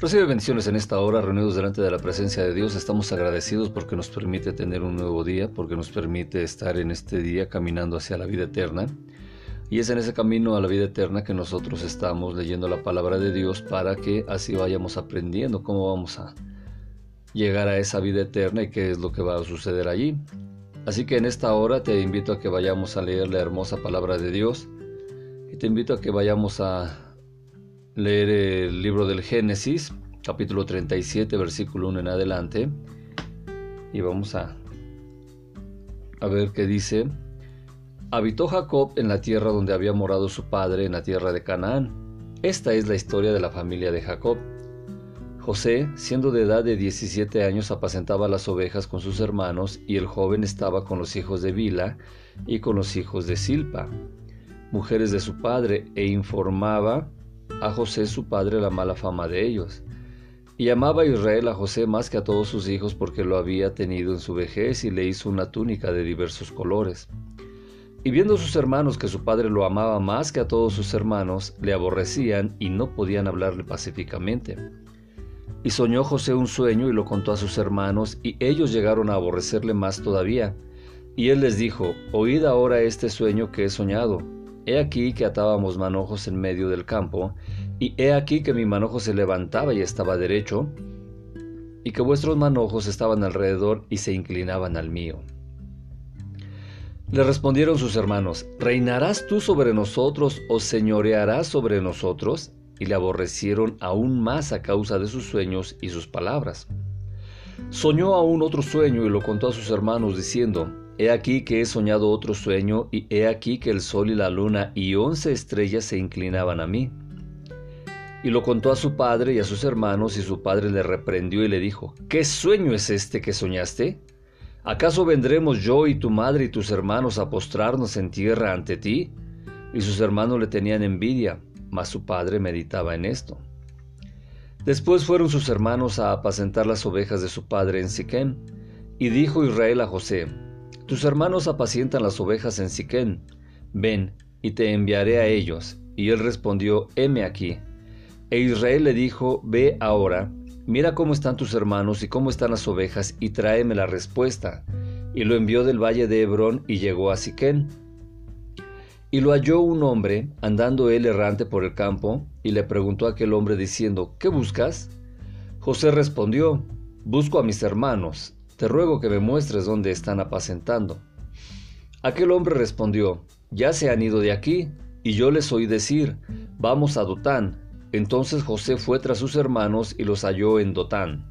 Recibe bendiciones en esta hora, reunidos delante de la presencia de Dios. Estamos agradecidos porque nos permite tener un nuevo día, porque nos permite estar en este día caminando hacia la vida eterna. Y es en ese camino a la vida eterna que nosotros estamos leyendo la palabra de Dios para que así vayamos aprendiendo cómo vamos a llegar a esa vida eterna y qué es lo que va a suceder allí. Así que en esta hora te invito a que vayamos a leer la hermosa palabra de Dios y te invito a que vayamos a leer el libro del Génesis, capítulo 37, versículo 1 en adelante. Y vamos a, a ver qué dice. Habitó Jacob en la tierra donde había morado su padre, en la tierra de Canaán. Esta es la historia de la familia de Jacob. José, siendo de edad de 17 años, apacentaba las ovejas con sus hermanos, y el joven estaba con los hijos de Bila y con los hijos de Silpa, mujeres de su padre, e informaba a José su padre la mala fama de ellos. Y amaba Israel a José más que a todos sus hijos porque lo había tenido en su vejez y le hizo una túnica de diversos colores. Y viendo sus hermanos que su padre lo amaba más que a todos sus hermanos, le aborrecían y no podían hablarle pacíficamente. Y soñó José un sueño y lo contó a sus hermanos, y ellos llegaron a aborrecerle más todavía. Y él les dijo, Oíd ahora este sueño que he soñado. He aquí que atábamos manojos en medio del campo, y he aquí que mi manojo se levantaba y estaba derecho, y que vuestros manojos estaban alrededor y se inclinaban al mío. Le respondieron sus hermanos, ¿reinarás tú sobre nosotros o señorearás sobre nosotros? Y le aborrecieron aún más a causa de sus sueños y sus palabras. Soñó aún otro sueño y lo contó a sus hermanos diciendo, He aquí que he soñado otro sueño, y he aquí que el sol y la luna y once estrellas se inclinaban a mí. Y lo contó a su padre y a sus hermanos, y su padre le reprendió y le dijo, ¿Qué sueño es este que soñaste? ¿Acaso vendremos yo y tu madre y tus hermanos a postrarnos en tierra ante ti? Y sus hermanos le tenían envidia, mas su padre meditaba en esto. Después fueron sus hermanos a apacentar las ovejas de su padre en Siquén, y dijo Israel a José, tus hermanos apacientan las ovejas en Siquén. Ven, y te enviaré a ellos. Y él respondió, heme aquí. E Israel le dijo, Ve ahora, mira cómo están tus hermanos y cómo están las ovejas, y tráeme la respuesta. Y lo envió del valle de Hebrón y llegó a Siquén. Y lo halló un hombre, andando él errante por el campo, y le preguntó a aquel hombre diciendo, ¿qué buscas? José respondió, Busco a mis hermanos, te ruego que me muestres dónde están apacentando. Aquel hombre respondió, ya se han ido de aquí, y yo les oí decir, vamos a Dotán. Entonces José fue tras sus hermanos y los halló en Dotán.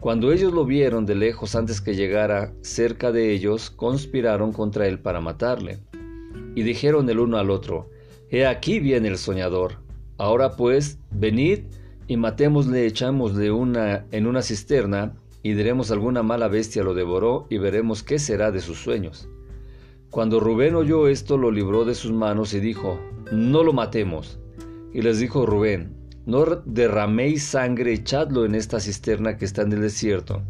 Cuando ellos lo vieron de lejos antes que llegara cerca de ellos, conspiraron contra él para matarle. Y dijeron el uno al otro, He aquí viene el soñador. Ahora pues, venid y matémosle, echámosle una en una cisterna y diremos alguna mala bestia lo devoró y veremos qué será de sus sueños. Cuando Rubén oyó esto, lo libró de sus manos y dijo, no lo matemos. Y les dijo Rubén, no derraméis sangre, echadlo en esta cisterna que está en el desierto,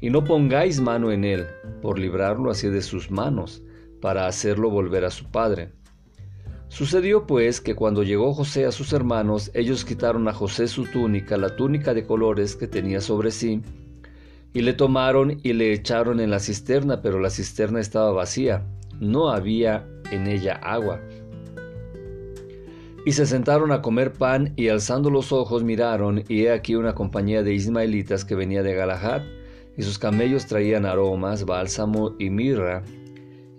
y no pongáis mano en él, por librarlo así de sus manos, para hacerlo volver a su padre. Sucedió pues que cuando llegó José a sus hermanos, ellos quitaron a José su túnica, la túnica de colores que tenía sobre sí, y le tomaron y le echaron en la cisterna, pero la cisterna estaba vacía, no había en ella agua. Y se sentaron a comer pan y alzando los ojos miraron, y he aquí una compañía de ismaelitas que venía de Galahad, y sus camellos traían aromas, bálsamo y mirra,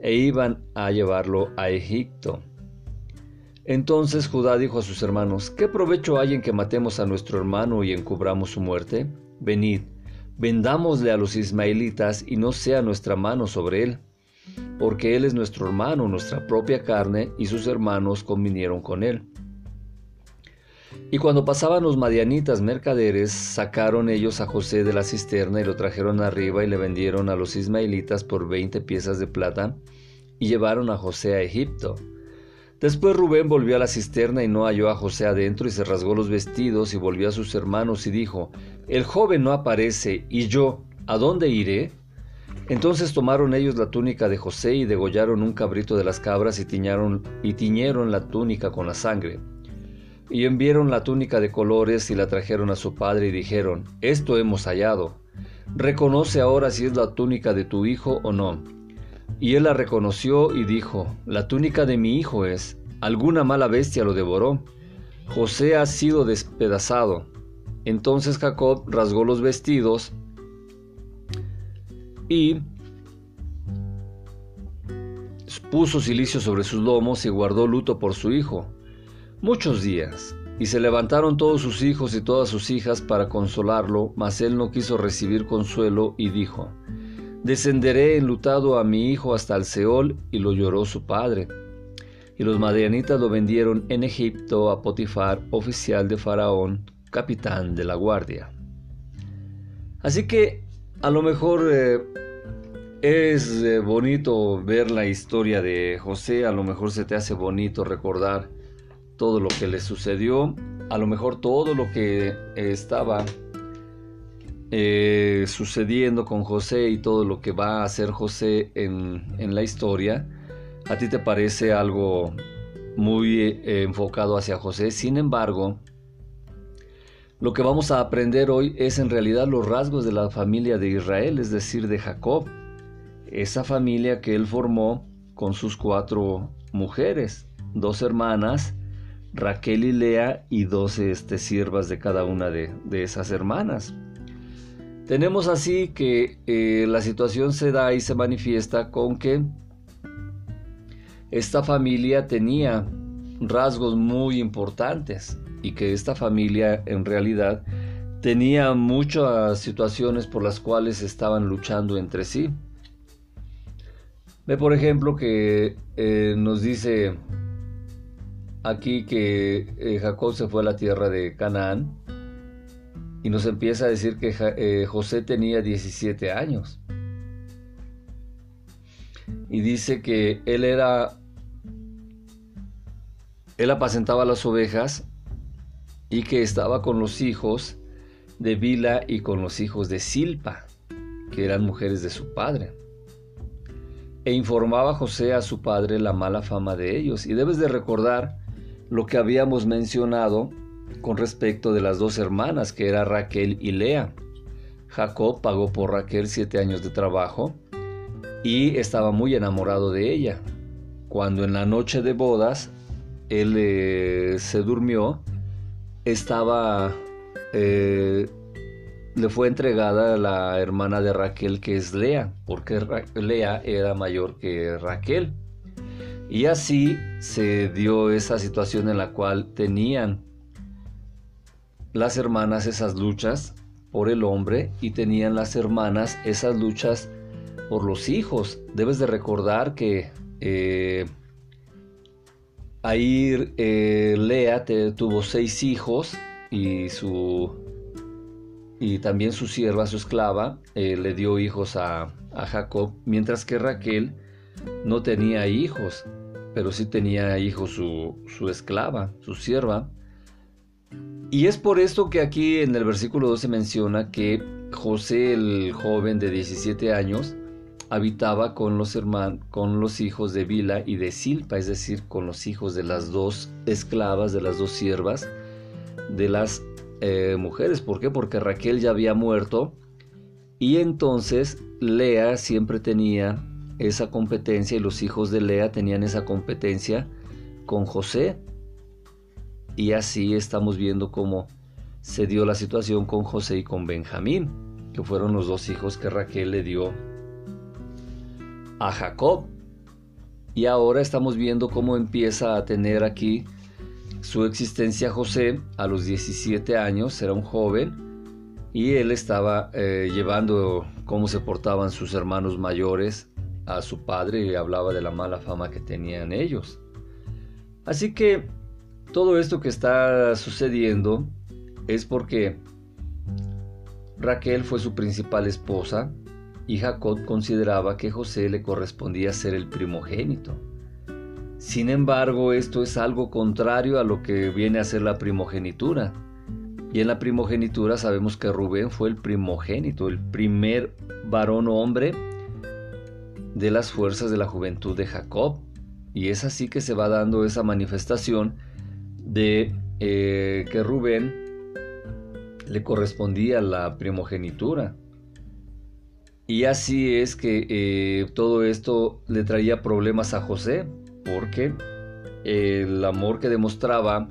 e iban a llevarlo a Egipto. Entonces Judá dijo a sus hermanos, ¿qué provecho hay en que matemos a nuestro hermano y encubramos su muerte? Venid, vendámosle a los ismaelitas y no sea nuestra mano sobre él, porque él es nuestro hermano, nuestra propia carne, y sus hermanos convinieron con él. Y cuando pasaban los madianitas mercaderes, sacaron ellos a José de la cisterna y lo trajeron arriba y le vendieron a los ismaelitas por veinte piezas de plata, y llevaron a José a Egipto. Después Rubén volvió a la cisterna y no halló a José adentro y se rasgó los vestidos y volvió a sus hermanos y dijo, El joven no aparece, y yo, ¿a dónde iré? Entonces tomaron ellos la túnica de José y degollaron un cabrito de las cabras y tiñeron, y tiñeron la túnica con la sangre. Y enviaron la túnica de colores y la trajeron a su padre y dijeron, Esto hemos hallado. Reconoce ahora si es la túnica de tu hijo o no. Y él la reconoció y dijo, La túnica de mi hijo es. Alguna mala bestia lo devoró. José ha sido despedazado. Entonces Jacob rasgó los vestidos y puso silicio sobre sus lomos y guardó luto por su hijo muchos días. Y se levantaron todos sus hijos y todas sus hijas para consolarlo, mas él no quiso recibir consuelo y dijo, Descenderé enlutado a mi hijo hasta el Seol, y lo lloró su padre. Y los madianitas lo vendieron en Egipto a Potifar, oficial de Faraón, capitán de la guardia. Así que a lo mejor eh, es eh, bonito ver la historia de José, a lo mejor se te hace bonito recordar todo lo que le sucedió, a lo mejor todo lo que estaba eh, sucediendo con José y todo lo que va a hacer José en, la historia, a ti te parece algo muy enfocado hacia José. Sin embargo, lo que vamos a aprender hoy es en realidad los rasgos de la familia de Israel, es decir, de Jacob, esa familia que él formó con sus cuatro mujeres, dos hermanas, Raquel y Lea y doce este, siervas de cada una de, esas hermanas. Tenemos así que eh, la situación se da y se manifiesta con que esta familia tenía rasgos muy importantes y que esta familia en realidad tenía muchas situaciones por las cuales estaban luchando entre sí. Ve por ejemplo que eh, nos dice aquí que eh, Jacob se fue a la tierra de Canaán y nos empieza a decir que eh, José tenía 17 años. Y dice que él era, él apacentaba las ovejas y que estaba con los hijos de Bila y con los hijos de Silpa, que eran mujeres de su padre. E informaba José a su padre la mala fama de ellos. Y debes de recordar lo que habíamos mencionado con respecto de las dos hermanas, que era Raquel y Lea. Jacob pagó por Raquel siete años de trabajo y estaba muy enamorado de ella. Cuando en la noche de bodas él eh, se durmió, estaba, eh, le fue entregada la hermana de Raquel que es Lea, porque Lea era mayor que Raquel. Y así se dio esa situación en la cual tenían las hermanas esas luchas por el hombre y tenían las hermanas esas luchas por los hijos. Debes de recordar que eh, ahí eh, Lea tuvo seis hijos y su y también su sierva, su esclava, eh, le dio hijos a, a Jacob, mientras que Raquel no tenía hijos pero sí tenía hijos su, su esclava, su sierva. Y es por esto que aquí en el versículo 12 menciona que José, el joven de 17 años, habitaba con los, con los hijos de Bila y de Silpa, es decir, con los hijos de las dos esclavas, de las dos siervas, de las eh, mujeres. ¿Por qué? Porque Raquel ya había muerto y entonces Lea siempre tenía esa competencia y los hijos de Lea tenían esa competencia con José. Y así estamos viendo cómo se dio la situación con José y con Benjamín, que fueron los dos hijos que Raquel le dio a Jacob. Y ahora estamos viendo cómo empieza a tener aquí su existencia José a los 17 años, era un joven, y él estaba eh, llevando cómo se portaban sus hermanos mayores a su padre y hablaba de la mala fama que tenían ellos. Así que todo esto que está sucediendo es porque Raquel fue su principal esposa y Jacob consideraba que José le correspondía ser el primogénito. Sin embargo, esto es algo contrario a lo que viene a ser la primogenitura. Y en la primogenitura sabemos que Rubén fue el primogénito, el primer varón hombre de las fuerzas de la juventud de Jacob. Y es así que se va dando esa manifestación de eh, que Rubén le correspondía la primogenitura. Y así es que eh, todo esto le traía problemas a José, porque el amor que demostraba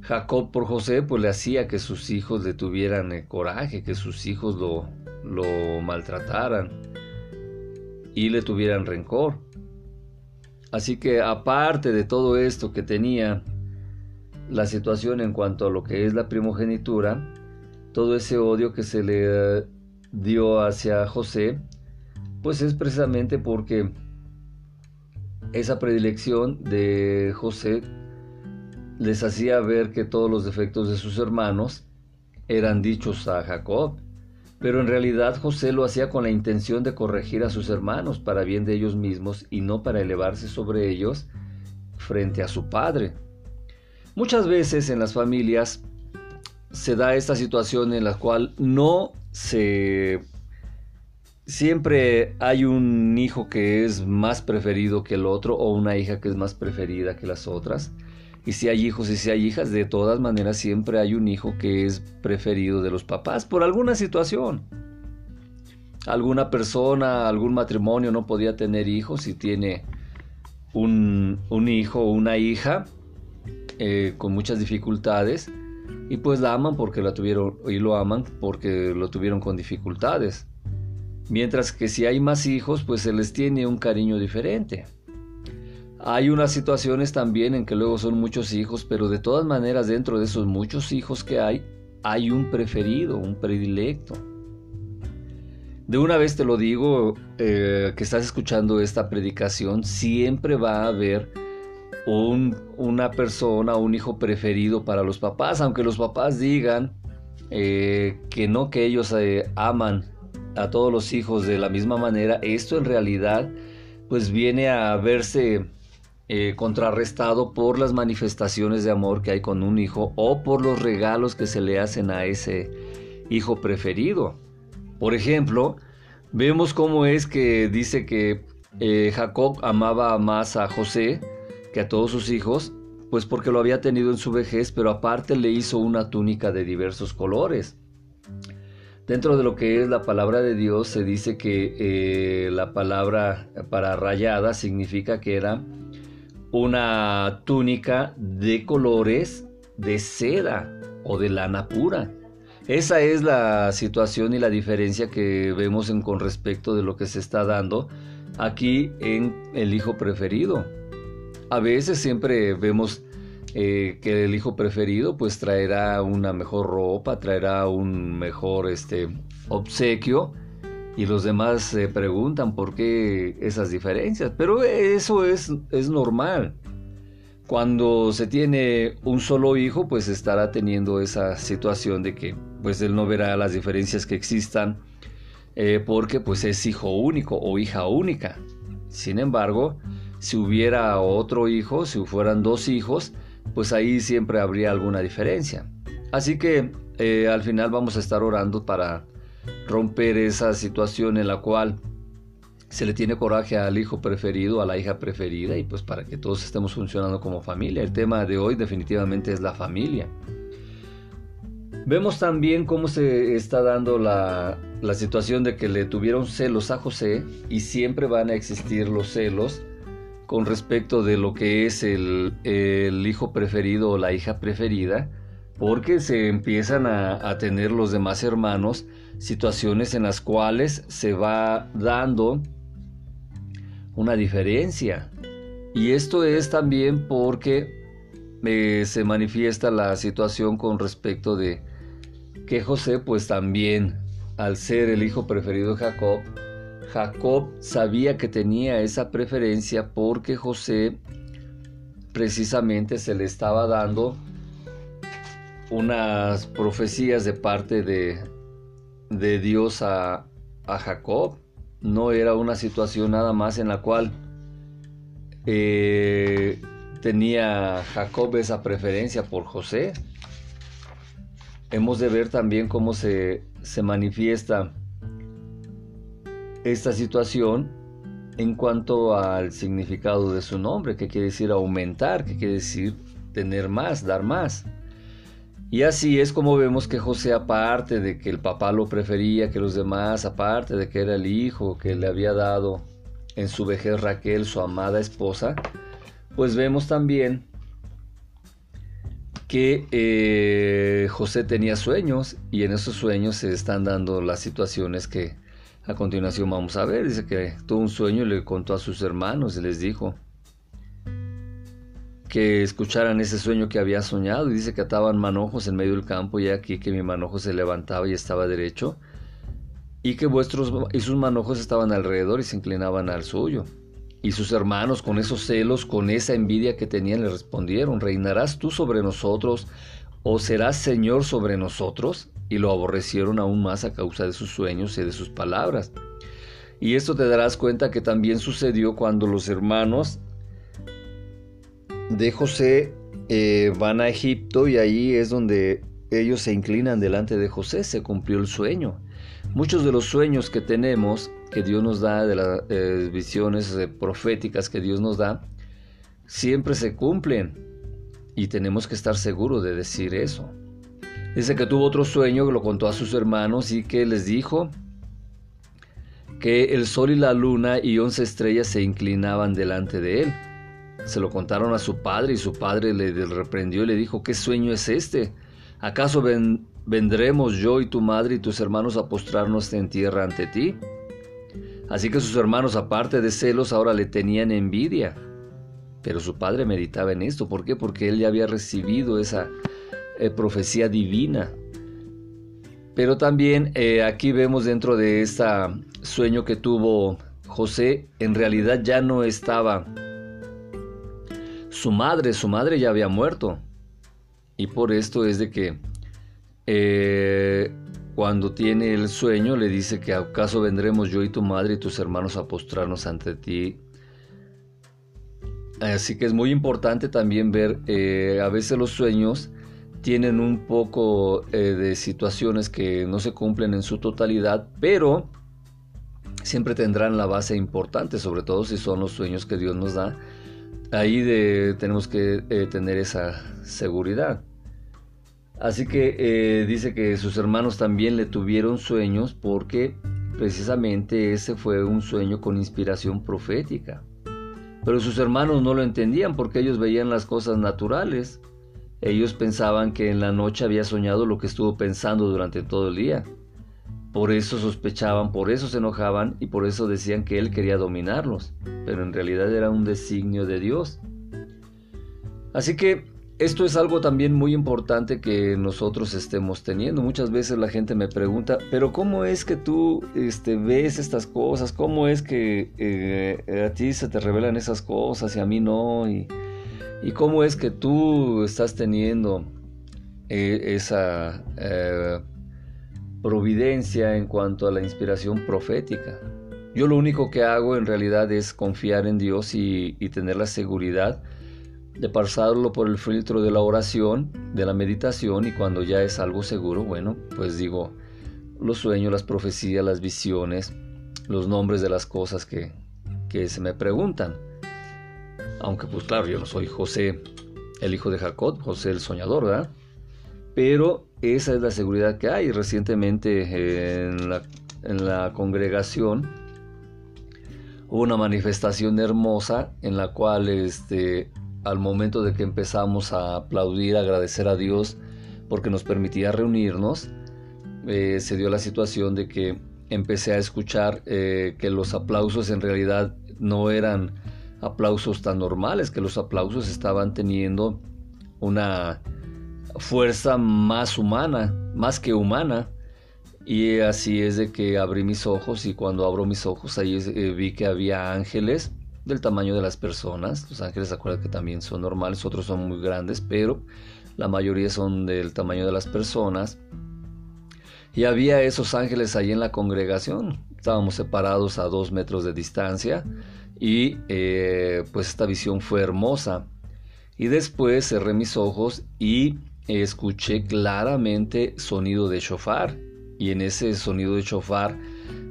Jacob por José, pues le hacía que sus hijos le tuvieran eh, coraje, que sus hijos lo, lo maltrataran y le tuvieran rencor. Así que aparte de todo esto que tenía la situación en cuanto a lo que es la primogenitura, todo ese odio que se le dio hacia José, pues es precisamente porque esa predilección de José les hacía ver que todos los defectos de sus hermanos eran dichos a Jacob. Pero en realidad José lo hacía con la intención de corregir a sus hermanos para bien de ellos mismos y no para elevarse sobre ellos frente a su padre. Muchas veces en las familias se da esta situación en la cual no se... Siempre hay un hijo que es más preferido que el otro o una hija que es más preferida que las otras. Y si hay hijos y si hay hijas, de todas maneras siempre hay un hijo que es preferido de los papás por alguna situación. Alguna persona, algún matrimonio no podía tener hijos y tiene un, hijo o una hija eh, con muchas dificultades y pues la aman porque la tuvieron y lo aman porque lo tuvieron con dificultades. Mientras que si hay más hijos, pues se les tiene un cariño diferente. Hay unas situaciones también en que luego son muchos hijos, pero de todas maneras dentro de esos muchos hijos que hay, hay un preferido, un predilecto. De una vez te lo digo, eh, que estás escuchando esta predicación, siempre va a haber un, una persona, un hijo preferido para los papás, aunque los papás digan eh, que no, que ellos eh, aman a todos los hijos de la misma manera, esto en realidad pues viene a verse eh, contrarrestado por las manifestaciones de amor que hay con un hijo o por los regalos que se le hacen a ese hijo preferido. Por ejemplo, vemos cómo es que dice que Jacob amaba más a José que a todos sus hijos, pues porque lo había tenido en su vejez, pero aparte le hizo una túnica de diversos colores. Dentro de lo que es la palabra de Dios se dice que eh, la palabra para rayada significa que era una túnica de colores de seda o de lana pura. Esa es la situación y la diferencia que vemos en, con respecto de lo que se está dando aquí en el hijo preferido. A veces siempre vemos eh, que el hijo preferido pues traerá una mejor ropa, traerá un mejor este, obsequio y los demás se preguntan por qué esas diferencias. Pero eso es, es normal. Cuando se tiene un solo hijo, pues estará teniendo esa situación de que pues él no verá las diferencias que existan eh, porque pues es hijo único o hija única. Sin embargo, si hubiera otro hijo, si fueran dos hijos, pues ahí siempre habría alguna diferencia. Así que eh, al final vamos a estar orando para romper esa situación en la cual se le tiene coraje al hijo preferido, a la hija preferida y pues para que todos estemos funcionando como familia. El tema de hoy definitivamente es la familia. Vemos también cómo se está dando la, situación de que le tuvieron celos a José y siempre van a existir los celos con respecto de lo que es el, hijo preferido o la hija preferida porque se empiezan a, tener los demás hermanos situaciones en las cuales se va dando una diferencia. Y esto es también porque eh, se manifiesta la situación con respecto de que José pues también al ser el hijo preferido de Jacob, Jacob sabía que tenía esa preferencia porque José precisamente se le estaba dando unas profecías de parte de, de Dios a, a, Jacob. No era una situación nada más en la cual eh, tenía Jacob esa preferencia por José. Hemos de ver también cómo se, se manifiesta esta situación en cuanto al significado de su nombre, que quiere decir aumentar, que quiere decir tener más, dar más. Y así es como vemos que José, aparte de que el papá lo prefería que los demás, aparte de que era el hijo que le había dado en su vejez Raquel, su amada esposa, pues vemos también que eh, José tenía sueños y en esos sueños se están dando las situaciones que a continuación vamos a ver. Dice que tuvo un sueño y le contó a sus hermanos y les dijo que escucharan ese sueño que había soñado y dice que ataban manojos en medio del campo y aquí que mi manojo se levantaba y estaba derecho y que vuestros y sus manojos estaban alrededor y se inclinaban al suyo. Y sus hermanos, con esos celos, con esa envidia que tenían, le respondieron, ¿reinarás tú sobre nosotros o serás Señor sobre nosotros? Y lo aborrecieron aún más a causa de sus sueños y de sus palabras. Y esto te darás cuenta que también sucedió cuando los hermanos de José eh, van a Egipto y ahí es donde ellos se inclinan delante de José, se cumplió el sueño. Muchos de los sueños que tenemos, que Dios nos da, de las eh, visiones eh, proféticas que Dios nos da, siempre se cumplen. Y tenemos que estar seguros de decir eso. Dice que tuvo otro sueño que lo contó a sus hermanos y que les dijo que el sol y la luna y once estrellas se inclinaban delante de él. Se lo contaron a su padre y su padre le reprendió y le dijo, ¿qué sueño es este? ¿Acaso ven, vendremos yo y tu madre y tus hermanos a postrarnos en tierra ante ti. Así que sus hermanos, aparte de celos, ahora le tenían envidia. Pero su padre meditaba en esto. ¿Por qué? Porque él ya había recibido esa eh, profecía divina. Pero también eh, aquí vemos dentro de este sueño que tuvo José, en realidad ya no estaba su madre, su madre ya había muerto. Y por esto es de que eh, cuando tiene el sueño le dice que acaso vendremos yo y tu madre y tus hermanos a postrarnos ante ti. Así que es muy importante también ver, eh, a veces los sueños tienen un poco eh, de situaciones que no se cumplen en su totalidad, pero siempre tendrán la base importante, sobre todo si son los sueños que Dios nos da. Ahí de, tenemos que tener esa seguridad. Así que eh, dice que sus hermanos también le tuvieron sueños porque precisamente ese fue un sueño con inspiración profética. Pero sus hermanos no lo entendían porque ellos veían las cosas naturales. Ellos pensaban que en la noche había soñado lo que estuvo pensando durante todo el día. Por eso sospechaban, por eso se enojaban y por eso decían que él quería dominarlos. Pero en realidad era un designio de Dios. Así que esto es algo también muy importante que nosotros estemos teniendo. Muchas veces la gente me pregunta, pero ¿cómo es que tú este, ves estas cosas? ¿Cómo es que eh, a ti se te revelan esas cosas y a mí no? ¿Y, cómo es que tú estás teniendo eh, esa eh, providencia en cuanto a la inspiración profética? Yo lo único que hago en realidad es confiar en Dios y, y tener la seguridad de pasarlo por el filtro de la oración, de la meditación y cuando ya es algo seguro, bueno, pues digo los sueños, las profecías, las visiones, los nombres de las cosas que, que se me preguntan. Aunque pues claro, yo no soy José, el hijo de Jacob, José el soñador, ¿verdad? Pero esa es la seguridad que hay. Recientemente en la, en la congregación hubo una manifestación hermosa en la cual este, al momento de que empezamos a aplaudir, agradecer a Dios porque nos permitía reunirnos, eh, se dio la situación de que empecé a escuchar eh, que los aplausos en realidad no eran aplausos tan normales, que los aplausos estaban teniendo una fuerza más humana, más que humana. Y así es de que abrí mis ojos y cuando abro mis ojos ahí eh, vi que había ángeles del tamaño de las personas. Los ángeles, acuerdan que también son normales, otros son muy grandes, pero la mayoría son del tamaño de las personas. Y había esos ángeles ahí en la congregación. Estábamos separados a dos metros de distancia y eh, pues esta visión fue hermosa. Y después cerré mis ojos y escuché claramente sonido de shofar. Y en ese sonido de shofar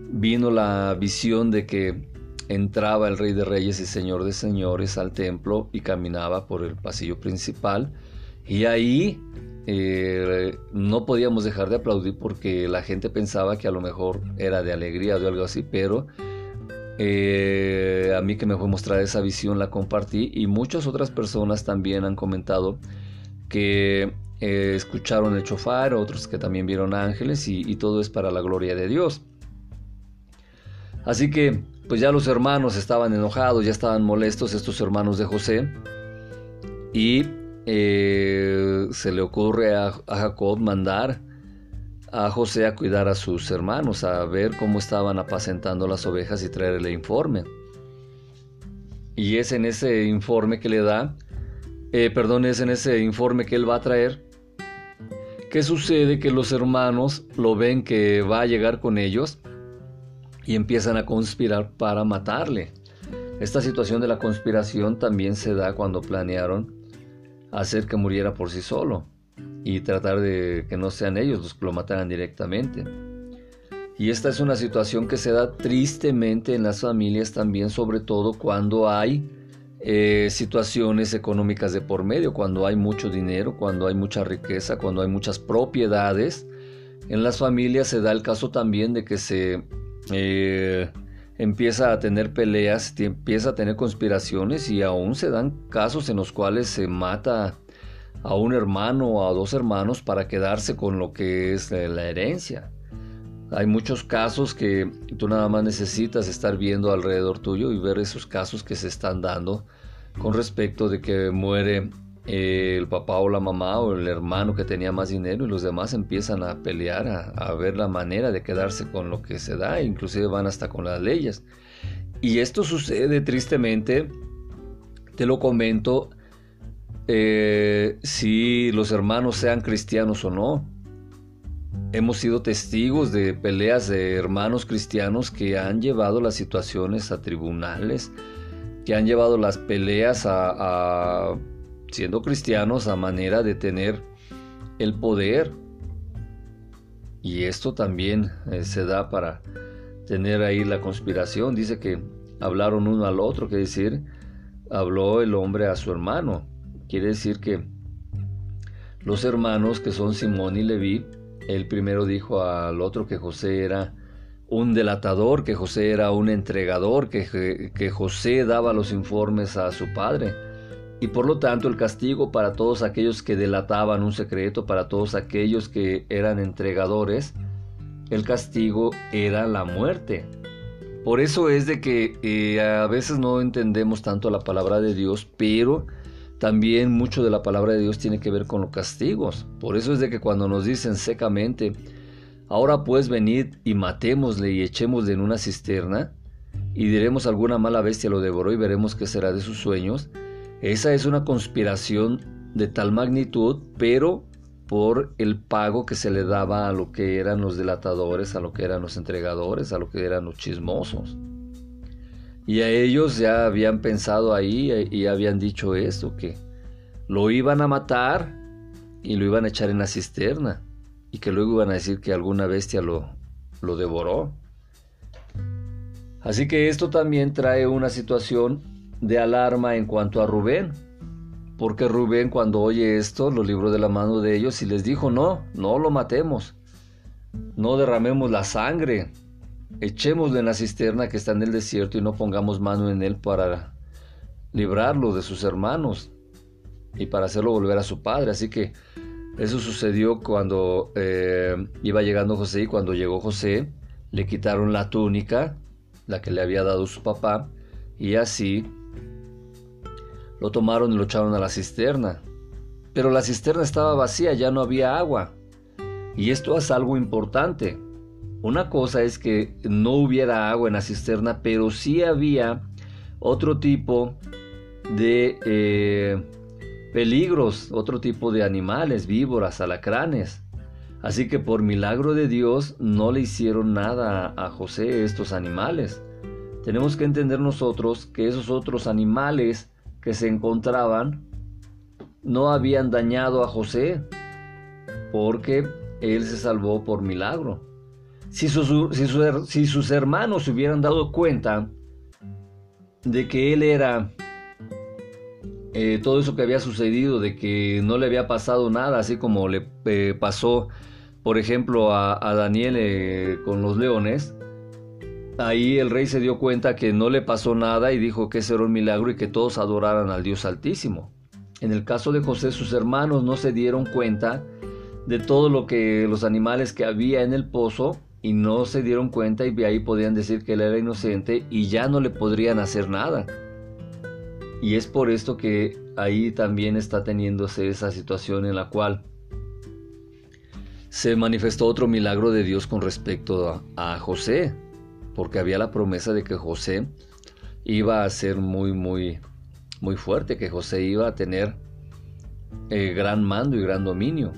vino la visión de que entraba el Rey de Reyes y Señor de Señores al templo y caminaba por el pasillo principal Y ahí eh, no podíamos dejar de aplaudir porque la gente pensaba que a lo mejor era de alegría o de algo así, pero eh, a mí que me fue mostrar esa visión la compartí y muchas otras personas también han comentado que eh, escucharon el chofar, otros que también vieron ángeles y, todo es para la gloria de Dios. Así que pues ya los hermanos estaban enojados, ya estaban molestos estos hermanos de José y eh, se le ocurre a, Jacob mandar a José a cuidar a sus hermanos, a ver cómo estaban apacentando las ovejas y traerle informe. Y es en ese informe que le da, eh, perdón, es en ese informe que él va a traer, que sucede que los hermanos lo ven que va a llegar con ellos y empiezan a conspirar para matarle. Esta situación de la conspiración también se da cuando planearon hacer que muriera por sí solo y tratar de que no sean ellos los que lo mataran directamente. Y esta es una situación que se da tristemente en las familias también, sobre todo cuando hay eh, situaciones económicas de por medio, cuando hay mucho dinero, cuando hay mucha riqueza, cuando hay muchas propiedades. En las familias se da el caso también de que se eh, empieza a tener peleas, empieza a tener conspiraciones y aún se dan casos en los cuales se mata a un hermano o a dos hermanos para quedarse con lo que es la herencia. Hay muchos casos que tú nada más necesitas estar viendo alrededor tuyo y ver esos casos que se están dando con respecto de que muere el papá o la mamá o el hermano que tenía más dinero y los demás empiezan a pelear, a, ver la manera de quedarse con lo que se da, inclusive van hasta con las leyes. Y esto sucede tristemente, te lo comento, eh, si los hermanos sean cristianos o no. Hemos sido testigos de peleas de hermanos cristianos que han llevado las situaciones a tribunales, que han llevado las peleas a siendo cristianos a manera de tener el poder. Y esto también eh, se da para tener ahí la conspiración. Dice que hablaron uno al otro, que decir, habló el hombre a su hermano. Quiere decir que los hermanos que son Simón y Leví, el primero dijo al otro que José era un delatador, que José era un entregador, que, que José daba los informes a su padre y por lo tanto el castigo para todos aquellos que delataban un secreto, para todos aquellos que eran entregadores, el castigo era la muerte. Por eso es de que eh, a veces no entendemos tanto la palabra de Dios, pero también mucho de la palabra de Dios tiene que ver con los castigos. Por eso es de que cuando nos dicen secamente, ahora pues venid y matémosle y echémosle en una cisterna, y diremos alguna mala bestia lo devoró y veremos qué será de sus sueños, esa es una conspiración de tal magnitud, pero por el pago que se le daba a lo que eran los delatadores, a lo que eran los entregadores, a lo que eran los chismosos. Y a ellos ya habían pensado ahí y habían dicho esto, que lo iban a matar y lo iban a echar en la cisterna y que luego iban a decir que alguna bestia lo, lo devoró. Así que esto también trae una situación de alarma en cuanto a Rubén, porque Rubén cuando oye esto lo libró de la mano de ellos y les dijo, no, no lo matemos, no derramemos la sangre, echémoslo en la cisterna que está en el desierto y no pongamos mano en él para librarlo de sus hermanos y para hacerlo volver a su padre. Así que eso sucedió cuando eh, iba llegando José y cuando llegó José le quitaron la túnica, la que le había dado su papá, y así lo tomaron y lo echaron a la cisterna. Pero la cisterna estaba vacía, ya no había agua. Y esto es algo importante. Una cosa es que no hubiera agua en la cisterna, pero sí había otro tipo de eh, peligros, otro tipo de animales, víboras, alacranes. Así que por milagro de Dios no le hicieron nada a José estos animales. Tenemos que entender nosotros que esos otros animales que se encontraban no habían dañado a José, porque él se salvó por milagro. Si sus, si, sus hermanos se hubieran dado cuenta de que él era eh, todo eso que había sucedido, de que no le había pasado nada, así como le eh, pasó, por ejemplo, a, Daniel eh, con los leones, ahí el rey se dio cuenta que no le pasó nada y dijo que ese era un milagro y que todos adoraran al Dios Altísimo. En el caso de José, sus hermanos no se dieron cuenta de todo lo que los animales que había en el pozo y no se dieron cuenta y ahí podían decir que él era inocente y ya no le podrían hacer nada. Y es por esto que ahí también está teniéndose esa situación en la cual se manifestó otro milagro de Dios con respecto a, José, porque había la promesa de que José iba a ser muy, muy, muy fuerte, que José iba a tener eh, gran mando y gran dominio.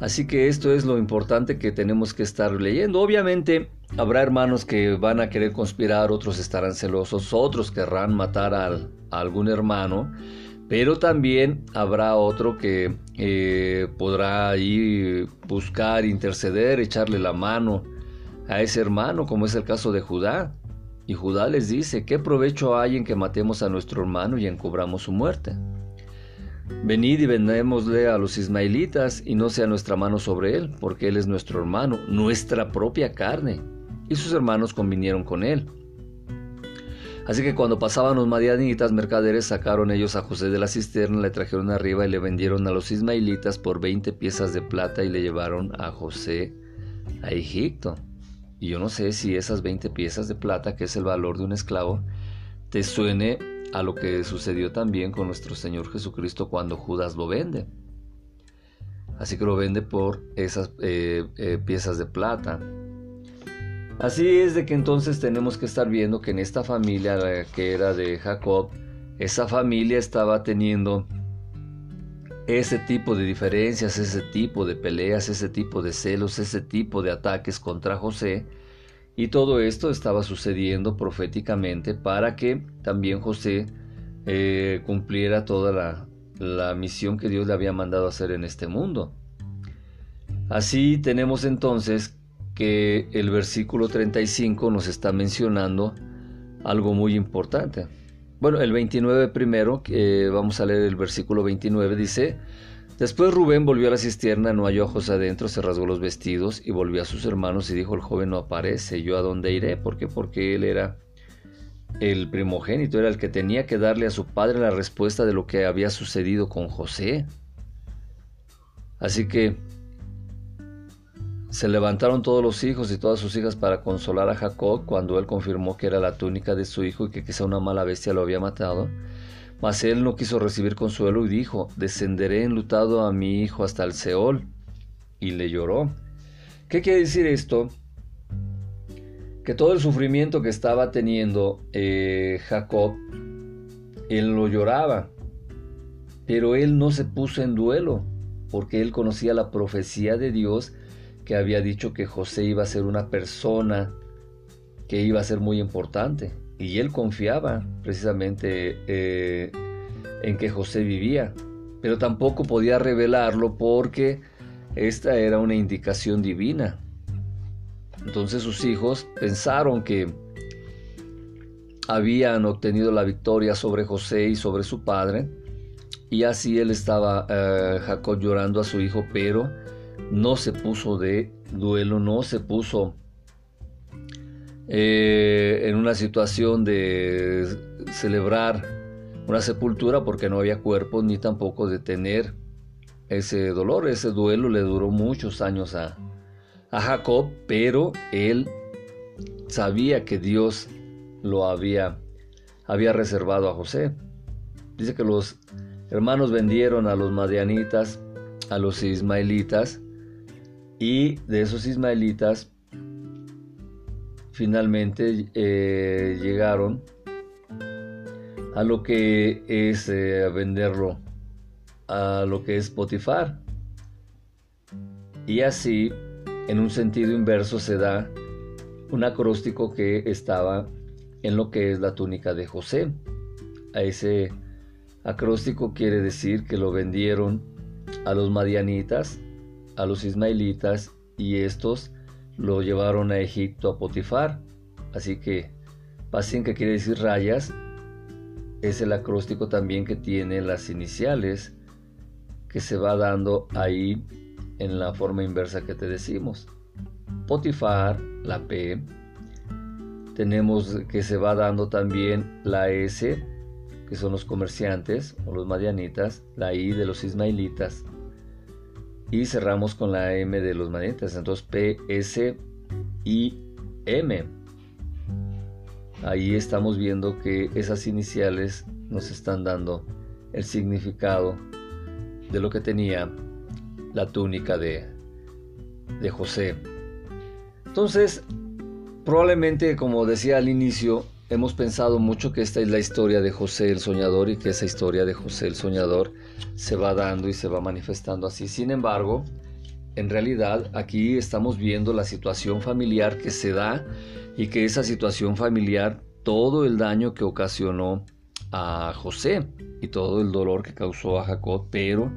Así que esto es lo importante que tenemos que estar leyendo. Obviamente, Habrá hermanos que van a querer conspirar, otros estarán celosos, otros querrán matar a algún hermano, pero también habrá otro que eh, podrá ahí buscar, interceder, echarle la mano a ese hermano, como es el caso de Judá. Y Judá les dice, ¿qué provecho hay en que matemos a nuestro hermano y encubramos su muerte? Venid y vendémosle a los ismaelitas y no sea nuestra mano sobre él, porque él es nuestro hermano, nuestra propia carne y sus hermanos convinieron con él. Así que cuando pasaban los madianitas mercaderes, sacaron ellos a José de la cisterna, le trajeron arriba y le vendieron a los ismaelitas por 20 piezas de plata y le llevaron a José a Egipto. Y yo no sé si esas 20 piezas de plata, que es el valor de un esclavo, te suene a lo que sucedió también con nuestro Señor Jesucristo cuando Judas lo vende. Así que lo vende por esas eh, eh, piezas de plata. Así es de que entonces tenemos que estar viendo que en esta familia que era de Jacob, esa familia estaba teniendo ese tipo de diferencias, ese tipo de peleas, ese tipo de celos, ese tipo de ataques contra José. Y todo esto estaba sucediendo proféticamente para que también José eh, cumpliera toda la, la misión que Dios le había mandado hacer en este mundo. Así tenemos entonces que el versículo 35 nos está mencionando algo muy importante. Bueno, el 29 primero, que vamos a leer el versículo 29, dice, Después Rubén volvió a la cisterna, no halló a José adentro, se rasgó los vestidos y volvió a sus hermanos y dijo, el joven no aparece, ¿yo a dónde iré? ¿Por qué? Porque él era el primogénito, era el que tenía que darle a su padre la respuesta de lo que había sucedido con José. Así que se levantaron todos los hijos y todas sus hijas para consolar a Jacob cuando él confirmó que era la túnica de su hijo y que quizá una mala bestia lo había matado. Mas él no quiso recibir consuelo y dijo, descenderé enlutado a mi hijo hasta el Seol. Y le lloró. ¿Qué quiere decir esto? Que todo el sufrimiento que estaba teniendo eh, Jacob, él lo lloraba. Pero él no se puso en duelo, porque él conocía la profecía de Dios que había dicho que José iba a ser una persona que iba a ser muy importante. Y él confiaba precisamente eh, en que José vivía, pero tampoco podía revelarlo porque esta era una indicación divina. Entonces sus hijos pensaron que habían obtenido la victoria sobre José y sobre su padre, y así él estaba, eh, Jacob, llorando a su hijo, pero no se puso de duelo, no se puso eh, en una situación de celebrar una sepultura porque no había cuerpo ni tampoco de tener ese dolor, ese duelo le duró muchos años a, a Jacob, pero él sabía que Dios lo había, había reservado a José. Dice que los hermanos vendieron a los madianitas, a los ismaelitas, y de esos ismaelitas finalmente eh, llegaron a lo que es eh, venderlo a lo que es Potifar. Y así, en un sentido inverso, se da un acróstico que estaba en lo que es la túnica de José. A ese acróstico quiere decir que lo vendieron a los madianitas a los ismaelitas y estos lo llevaron a Egipto a Potifar. Así que Pasin, que quiere decir rayas, es el acróstico también que tiene las iniciales que se va dando ahí en la forma inversa que te decimos. Potifar, la P. Tenemos que se va dando también la S, que son los comerciantes o los madianitas, la I de los ismaelitas. Y cerramos con la M de los madianitas. Entonces P, S, I, M. Ahí estamos viendo que esas iniciales nos están dando el significado de lo que tenía la túnica de, de José. Entonces, probablemente, como decía al inicio, hemos pensado mucho que esta es la historia de José el Soñador y que esa historia de José el Soñador se va dando y se va manifestando así. Sin embargo, en realidad aquí estamos viendo la situación familiar que se da y que esa situación familiar, todo el daño que ocasionó a José y todo el dolor que causó a Jacob, pero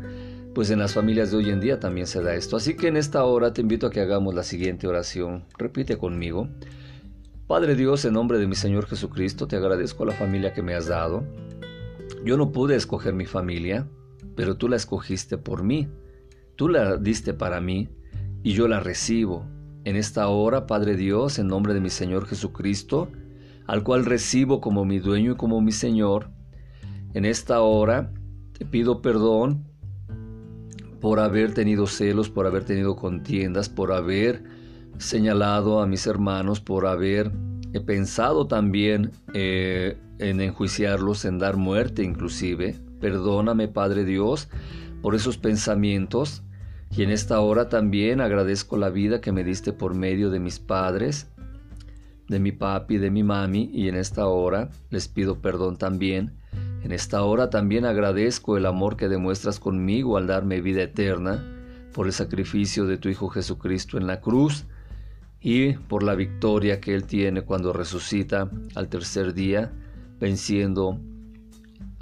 pues en las familias de hoy en día también se da esto. Así que en esta hora te invito a que hagamos la siguiente oración. Repite conmigo. Padre Dios, en nombre de mi Señor Jesucristo, te agradezco la familia que me has dado. Yo no pude escoger mi familia, pero tú la escogiste por mí. Tú la diste para mí y yo la recibo. En esta hora, Padre Dios, en nombre de mi Señor Jesucristo, al cual recibo como mi dueño y como mi Señor. En esta hora te pido perdón por haber tenido celos, por haber tenido contiendas, por haber señalado a mis hermanos, por haber pensado también eh, en enjuiciarlos, en dar muerte inclusive. Perdóname, Padre Dios, por esos pensamientos. Y en esta hora también agradezco la vida que me diste por medio de mis padres, de mi papi, de mi mami, y en esta hora les pido perdón también. En esta hora también agradezco el amor que demuestras conmigo al darme vida eterna, por el sacrificio de tu Hijo Jesucristo en la cruz y por la victoria que Él tiene cuando resucita al tercer día, venciendo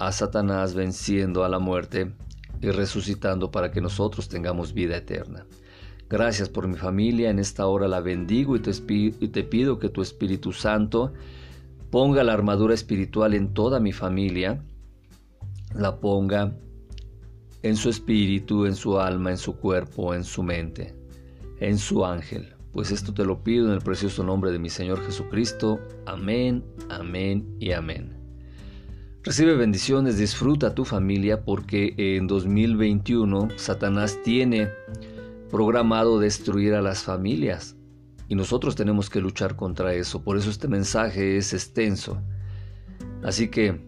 a Satanás, venciendo a la muerte y resucitando para que nosotros tengamos vida eterna. Gracias por mi familia, en esta hora la bendigo y te, pido que tu Espíritu Santo ponga la armadura espiritual en toda mi familia, la ponga en su espíritu, en su alma, en su cuerpo, en su mente, en su ángel. Pues esto te lo pido en el precioso nombre de mi Señor Jesucristo. Amén, amén y amén. Recibe bendiciones, disfruta tu familia porque en 2021 Satanás tiene programado destruir a las familias y nosotros tenemos que luchar contra eso. Por eso este mensaje es extenso. Así que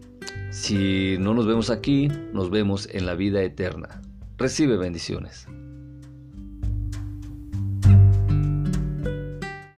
si no nos vemos aquí, nos vemos en la vida eterna. Recibe bendiciones.